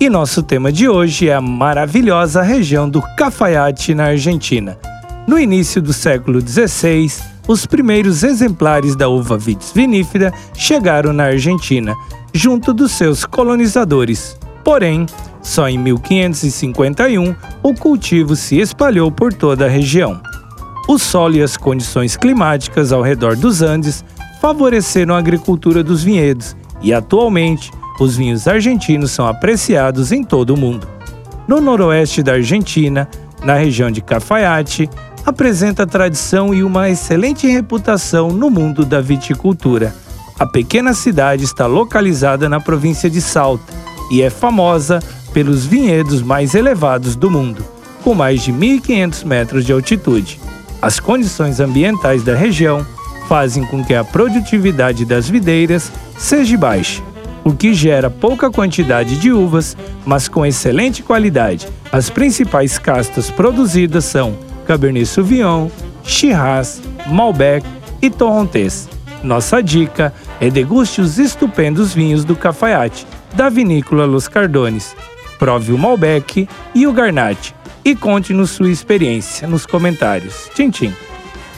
E nosso tema de hoje é a maravilhosa região do Cafayate na Argentina. No início do século XVI, os primeiros exemplares da uva vitis vinífera chegaram na Argentina, junto dos seus colonizadores. Porém, só em 1551 o cultivo se espalhou por toda a região. O solo e as condições climáticas ao redor dos Andes favoreceram a agricultura dos vinhedos e, atualmente, os vinhos argentinos são apreciados em todo o mundo. No noroeste da Argentina, na região de Cafayate, apresenta tradição e uma excelente reputação no mundo da viticultura. A pequena cidade está localizada na província de Salta e é famosa pelos vinhedos mais elevados do mundo, com mais de 1.500 metros de altitude. As condições ambientais da região fazem com que a produtividade das videiras seja baixa, o que gera pouca quantidade de uvas, mas com excelente qualidade. As principais castas produzidas são Cabernet Sauvignon, Shiraz, Malbec e Torrontés. Nossa dica é deguste os estupendos vinhos do Cafayate, da vinícola Los Cardones. Prove o Malbec e o Garnache e conte-nos sua experiência nos comentários. Tchim, tchim.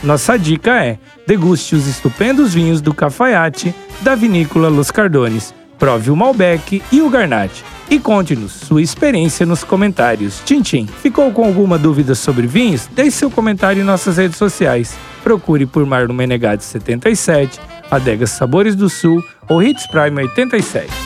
Nossa dica é: deguste os estupendos vinhos do Cafayate da vinícola Los Cardones. Prove o Malbec e o Garnache e conte-nos sua experiência nos comentários. Tchim. Ficou com alguma dúvida sobre vinhos? Deixe seu comentário em nossas redes sociais. Procure por Marlon Menegatti 77, Adegas Sabores do Sul ou Hits Prime 87.